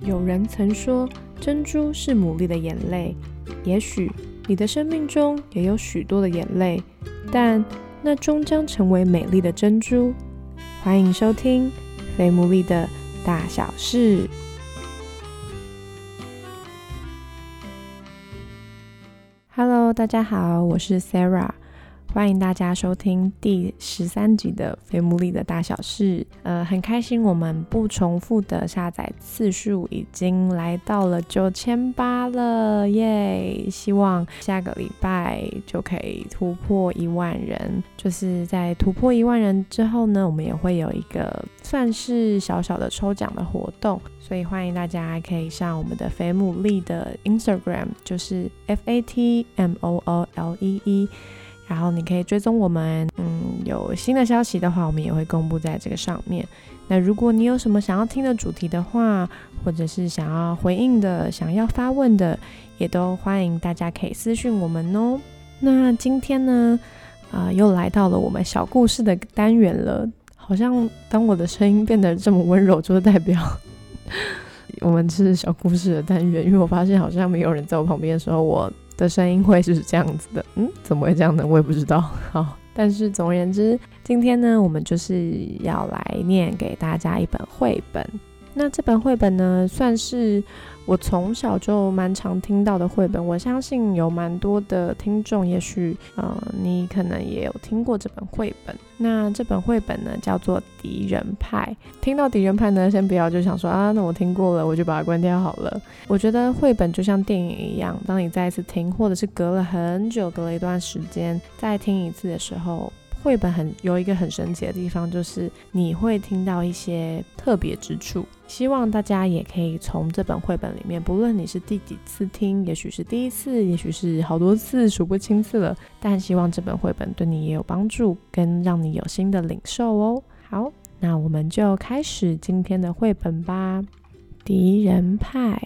有人曾说，珍珠是牡蛎的眼泪。也许你的生命中也有许多的眼泪，但那终将成为美丽的珍珠。欢迎收听《非牡蛎的大小事》。Hello，大家好，我是 Sarah。欢迎大家收听第十三集的《肥牡蛎的大小事》。呃，很开心，我们不重复的下载次数已经来到了九千八了，耶！希望下个礼拜就可以突破一万人。就是在突破一万人之后呢，我们也会有一个算是小小的抽奖的活动，所以欢迎大家可以上我们的肥牡蛎的 Instagram，就是 F A T M O O L E E。然后你可以追踪我们，嗯，有新的消息的话，我们也会公布在这个上面。那如果你有什么想要听的主题的话，或者是想要回应的、想要发问的，也都欢迎大家可以私讯我们哦。那今天呢，啊，又来到了我们小故事的单元了。好像当我的声音变得这么温柔，就是代表 我们是小故事的单元。因为我发现好像没有人在我旁边的时候，我。的声音会是这样子的，嗯，怎么会这样呢？我也不知道。好，但是总而言之，今天呢，我们就是要来念给大家一本绘本。那这本绘本呢，算是。我从小就蛮常听到的绘本，我相信有蛮多的听众，也许呃你可能也有听过这本绘本。那这本绘本呢叫做《敌人派》。听到敌人派呢，先不要就想说啊，那我听过了，我就把它关掉好了。我觉得绘本就像电影一样，当你再一次听，或者是隔了很久，隔了一段时间再听一次的时候。绘本很有一个很神奇的地方，就是你会听到一些特别之处。希望大家也可以从这本绘本里面，不论你是第几次听，也许是第一次，也许是好多次数不清次了，但希望这本绘本对你也有帮助，跟让你有新的领受哦。好，那我们就开始今天的绘本吧。敌人派，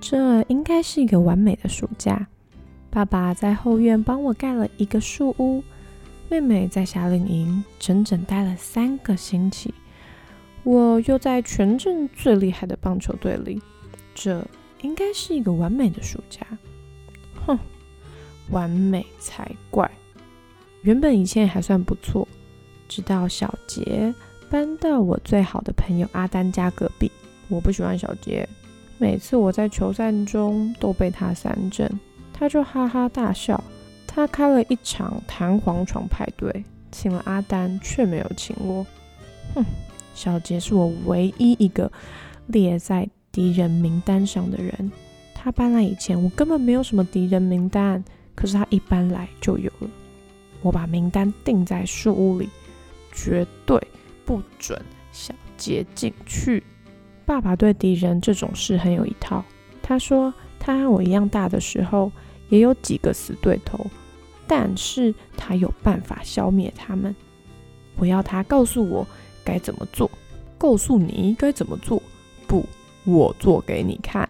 这应该是一个完美的暑假。爸爸在后院帮我盖了一个树屋。妹妹在夏令营整整待了三个星期，我又在全镇最厉害的棒球队里，这应该是一个完美的暑假。哼，完美才怪！原本一切还算不错，直到小杰搬到我最好的朋友阿丹家隔壁。我不喜欢小杰，每次我在球赛中都被他三振，他就哈哈大笑。他开了一场弹簧床派对，请了阿丹，却没有请我。哼，小杰是我唯一一个列在敌人名单上的人。他搬来以前，我根本没有什么敌人名单，可是他一搬来就有了。我把名单钉在树屋里，绝对不准小杰进去。爸爸对敌人这种事很有一套。他说，他和我一样大的时候，也有几个死对头。但是他有办法消灭他们。我要他告诉我该怎么做，告诉你该怎么做。不，我做给你看。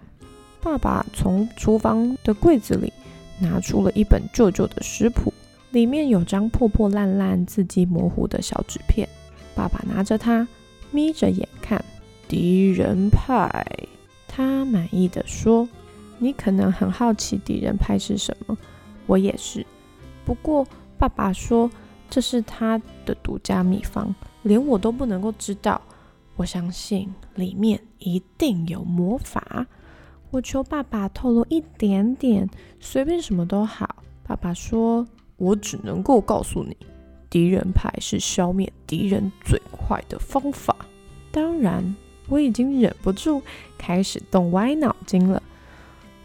爸爸从厨房的柜子里拿出了一本旧旧的食谱，里面有张破破烂烂、字迹模糊的小纸片。爸爸拿着它，眯着眼看。敌人派，他满意的说：“你可能很好奇敌人派是什么，我也是。”不过，爸爸说这是他的独家秘方，连我都不能够知道。我相信里面一定有魔法。我求爸爸透露一点点，随便什么都好。爸爸说：“我只能够告诉你，敌人牌是消灭敌人最快的方法。”当然，我已经忍不住开始动歪脑筋了。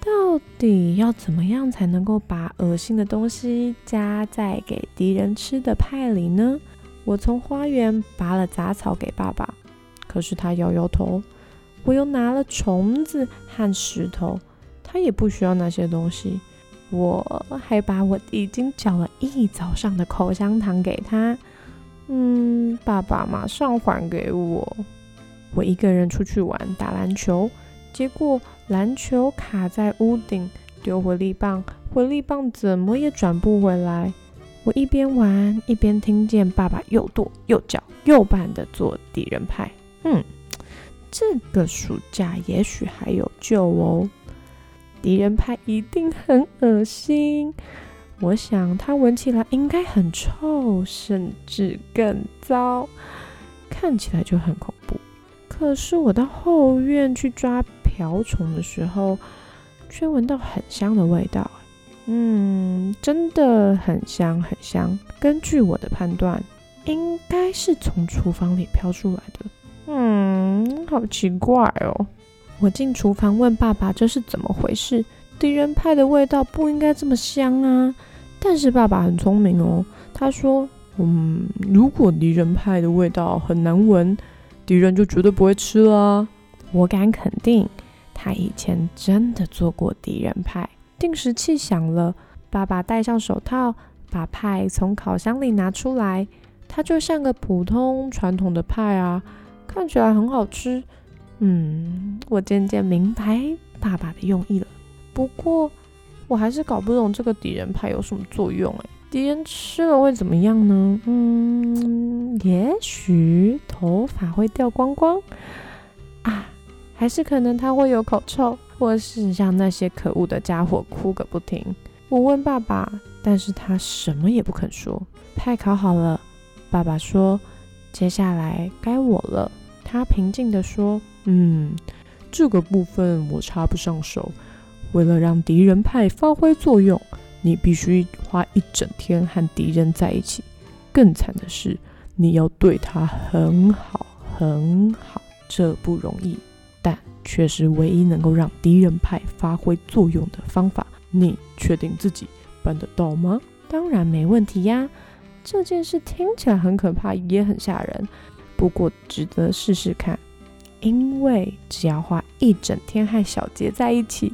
到底要怎么样才能够把恶心的东西加在给敌人吃的派里呢？我从花园拔了杂草给爸爸，可是他摇摇头。我又拿了虫子和石头，他也不需要那些东西。我还把我已经嚼了一早上的口香糖给他，嗯，爸爸马上还给我。我一个人出去玩打篮球。结果篮球卡在屋顶，丢回力棒，回力棒怎么也转不回来。我一边玩一边听见爸爸又跺又叫又绊的做敌人派。嗯，这个暑假也许还有救哦。敌人派一定很恶心，我想它闻起来应该很臭，甚至更糟，看起来就很恐怖。可是我到后院去抓瓢虫的时候，却闻到很香的味道。嗯，真的很香很香。根据我的判断，应该是从厨房里飘出来的。嗯，好奇怪哦！我进厨房问爸爸这是怎么回事，敌人派的味道不应该这么香啊。但是爸爸很聪明哦，他说：“嗯，如果敌人派的味道很难闻，敌人就绝对不会吃了。”我敢肯定，他以前真的做过敌人派。定时器响了，爸爸戴上手套，把派从烤箱里拿出来。它就像个普通传统的派啊，看起来很好吃。嗯，我渐渐明白爸爸的用意了。不过，我还是搞不懂这个敌人派有什么作用哎。敌人吃了会怎么样呢？嗯，也许头发会掉光光，还是可能他会有口臭。或是让那些可恶的家伙哭个不停。我问爸爸，但是他什么也不肯说。派烤好了，爸爸说：“接下来该我了。”他平静地说：“嗯，这个部分我插不上手。为了让敌人派发挥作用，你必须花一整天和敌人在一起。更惨的是，你要对他很好很好，这不容易。”但却是唯一能够让敌人派发挥作用的方法。你确定自己办得到吗？当然没问题呀。这件事听起来很可怕，也很吓人，不过值得试试看。因为只要花一整天和小杰在一起，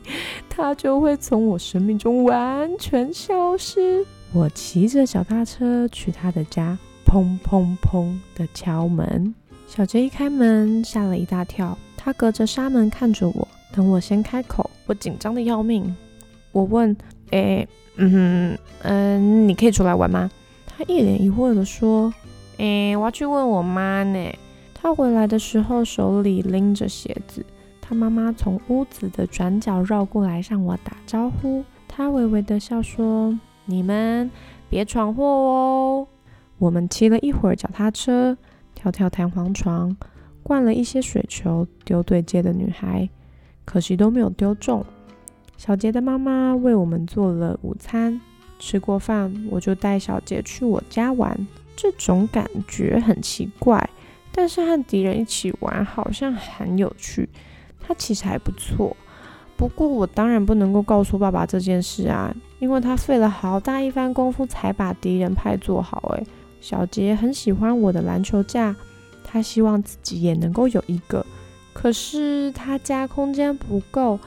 他就会从我生命中完全消失。我骑着脚踏车去他的家，砰砰砰的敲门。小杰一开门，吓了一大跳。他隔着纱门看着我，等我先开口，我紧张的要命。我问：“哎，嗯嗯，你可以出来玩吗？”他一脸疑惑的说：“哎，我要去问我妈呢。”他回来的时候手里拎着鞋子。他妈妈从屋子的转角绕过来向我打招呼。他微微的笑说：“你们别闯祸哦。”我们骑了一会儿脚踏车，跳跳弹簧床。灌了一些水球，丢对街的女孩，可惜都没有丢中。小杰的妈妈为我们做了午餐，吃过饭，我就带小杰去我家玩。这种感觉很奇怪，但是和敌人一起玩好像很有趣。他其实还不错，不过我当然不能够告诉爸爸这件事啊，因为他费了好大一番功夫才把敌人派做好。诶，小杰很喜欢我的篮球架。他希望自己也能够有一个，可是他家空间不够。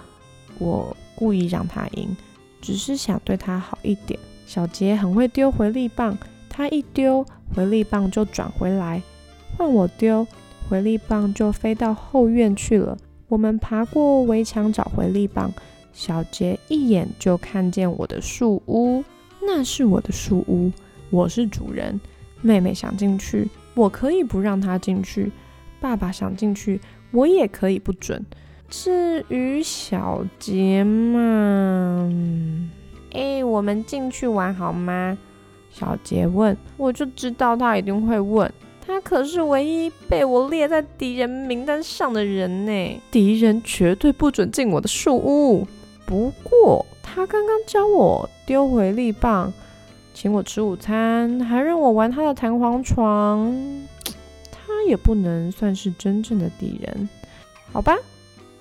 我故意让他赢，只是想对他好一点。小杰很会丢回力棒，他一丢回力棒就转回来，换我丢回力棒就飞到后院去了。我们爬过围墙找回力棒，小杰一眼就看见我的树屋，那是我的树屋，我是主人。妹妹想进去。我可以不让她进去，爸爸想进去，我也可以不准。至于小杰嘛，哎，我们进去玩好吗？小杰问，我就知道他一定会问。他可是唯一被我列在敌人名单上的人呢，敌人绝对不准进我的树屋。不过他刚刚教我丢回力棒。请我吃午餐，还让我玩他的弹簧床，他也不能算是真正的敌人，好吧？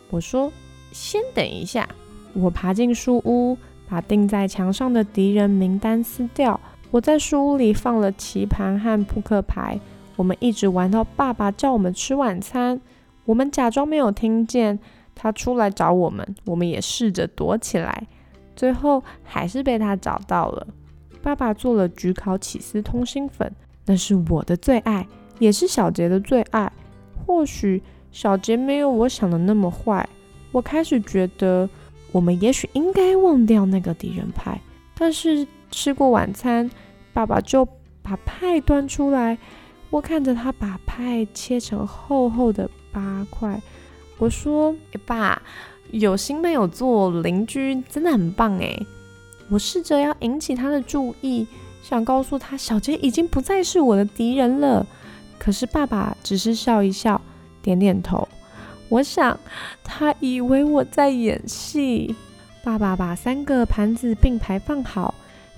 我说，先等一下。我爬进书屋，把钉在墙上的敌人名单撕掉。我在书屋里放了棋盘和扑克牌，我们一直玩到爸爸叫我们吃晚餐。我们假装没有听见他出来找我们，我们也试着躲起来，最后还是被他找到了。爸爸做了焗烤起司通心粉，那是我的最爱，也是小杰的最爱。或许小杰没有我想的那么坏。我开始觉得，我们也许应该忘掉那个敌人派。但是吃过晚餐，爸爸就把派端出来，我看着他把派切成厚厚的八块。我说：“爸，有心没有做邻居真的很棒诶。”我试着要引起他的注意，想告诉他小杰已经不再是我的敌人了。可是爸爸只是笑一笑，点点头。我想他以为我在演戏。爸爸把三个盘子并排放好，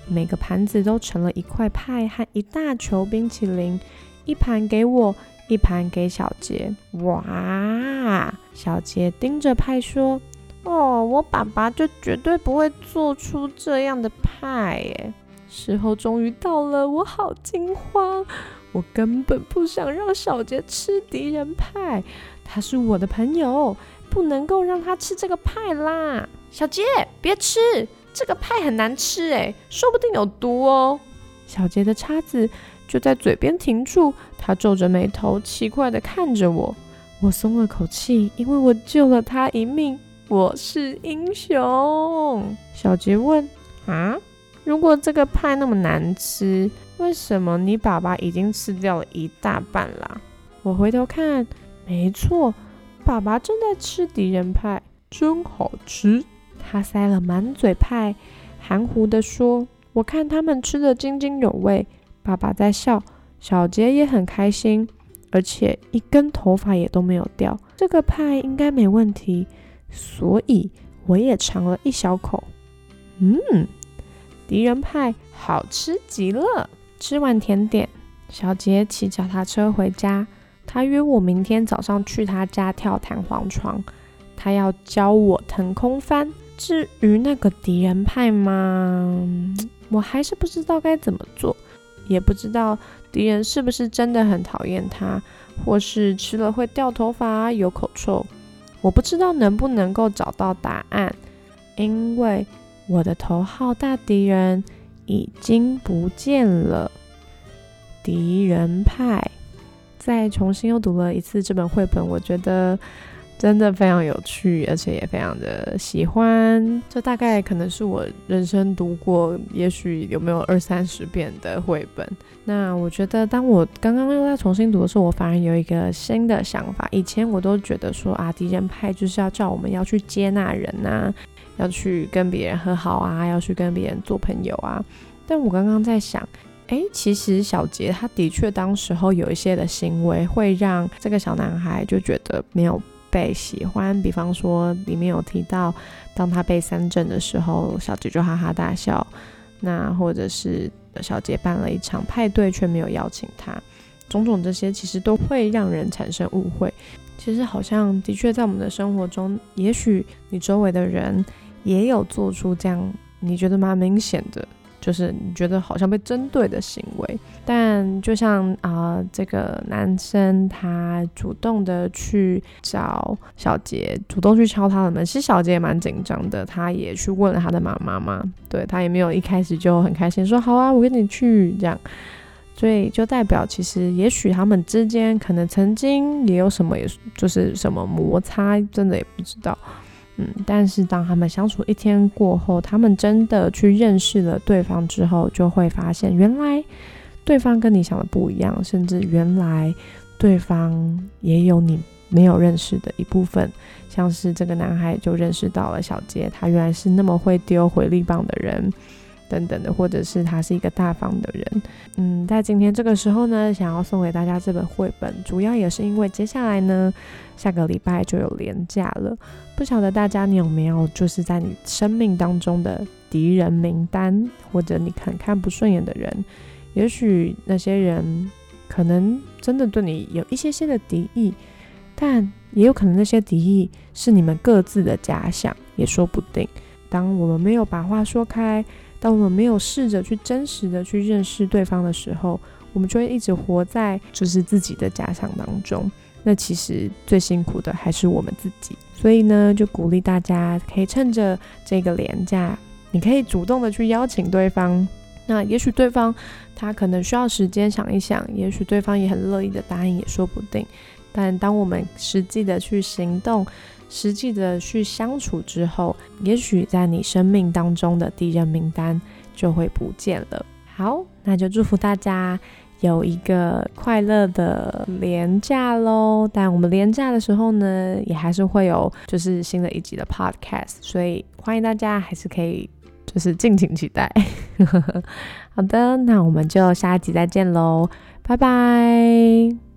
每个盘子都盛了一块派和一大球冰淇淋，一盘给我，一盘给小杰。哇！小杰盯着派说：“哦，我爸爸就绝对不会做出这样的派耶！”时候终于到了，我好惊慌。我根本不想让小杰吃敌人派，他是我的朋友，不能够让他吃这个派啦！小杰，别吃这个派，很难吃诶，说不定有毒哦。小杰的叉子就在嘴边停住，他皱着眉头，奇怪的看着我。我松了口气，因为我救了他一命，我是英雄。小杰问：啊，如果这个派那么难吃？为什么你爸爸已经吃掉了一大半啦？我回头看，没错，爸爸正在吃敌人派，真好吃。他塞了满嘴派，含糊地说：“我看他们吃得津津有味。”爸爸在笑，小杰也很开心，而且一根头发也都没有掉。这个派应该没问题，所以我也尝了一小口。嗯，敌人派好吃极了。吃完甜点，小杰骑脚踏车回家。他约我明天早上去他家跳弹簧床，他要教我腾空翻。至于那个敌人派嘛？我还是不知道该怎么做，也不知道敌人是不是真的很讨厌他，或是吃了会掉头发、有口臭。我不知道能不能够找到答案，因为我的头号大敌人。已经不见了。敌人派，再重新又读了一次这本绘本，我觉得真的非常有趣，而且也非常的喜欢。这大概可能是我人生读过，也许有没有二三十遍的绘本。那我觉得，当我刚刚又在重新读的时候，我反而有一个新的想法。以前我都觉得说啊，敌人派就是要叫我们要去接纳人呐。要去跟别人和好啊，要去跟别人做朋友啊。但我刚刚在想，哎，其实小杰他的确当时候有一些的行为，会让这个小男孩就觉得没有被喜欢。比方说，里面有提到，当他被三振的时候，小杰就哈哈大笑。那或者是小杰办了一场派对，却没有邀请他。种种这些，其实都会让人产生误会。其实好像的确在我们的生活中，也许你周围的人。也有做出这样你觉得蛮明显的，就是你觉得好像被针对的行为。但就像啊，这个男生他主动的去找小杰，主动去敲他的门。其实小杰也蛮紧张的，他也去问了他的妈妈嘛。对他也没有一开始就很开心说好啊，我跟你去这样。所以就代表其实也许他们之间可能曾经也有什么，也就是什么摩擦，真的也不知道。嗯，但是当他们相处一天过后，他们真的去认识了对方之后，就会发现原来对方跟你想的不一样，甚至原来对方也有你没有认识的一部分。像是这个男孩就认识到了小杰，他原来是那么会丢回力棒的人。等等的，或者是他是一个大方的人，嗯，在今天这个时候呢，想要送给大家这本绘本，主要也是因为接下来呢，下个礼拜就有连假了，不晓得大家你有没有就是在你生命当中的敌人名单，或者你很看不顺眼的人，也许那些人可能真的对你有一些些的敌意，但也有可能那些敌意是你们各自的假想，也说不定。当我们没有把话说开。当我们没有试着去真实的去认识对方的时候，我们就会一直活在就是自己的假想当中。那其实最辛苦的还是我们自己。所以呢，就鼓励大家可以趁着这个廉假，你可以主动的去邀请对方。那也许对方他可能需要时间想一想，也许对方也很乐意的答应，也说不定。但当我们实际的去行动。实际的去相处之后，也许在你生命当中的敌人名单就会不见了。好，那就祝福大家，有一个快乐的廉假喽。但我们廉假的时候呢，也还是会有就是新的一集的 podcast，所以欢迎大家还是可以就是敬请期待。好的，那我们就下一集再见喽，拜拜。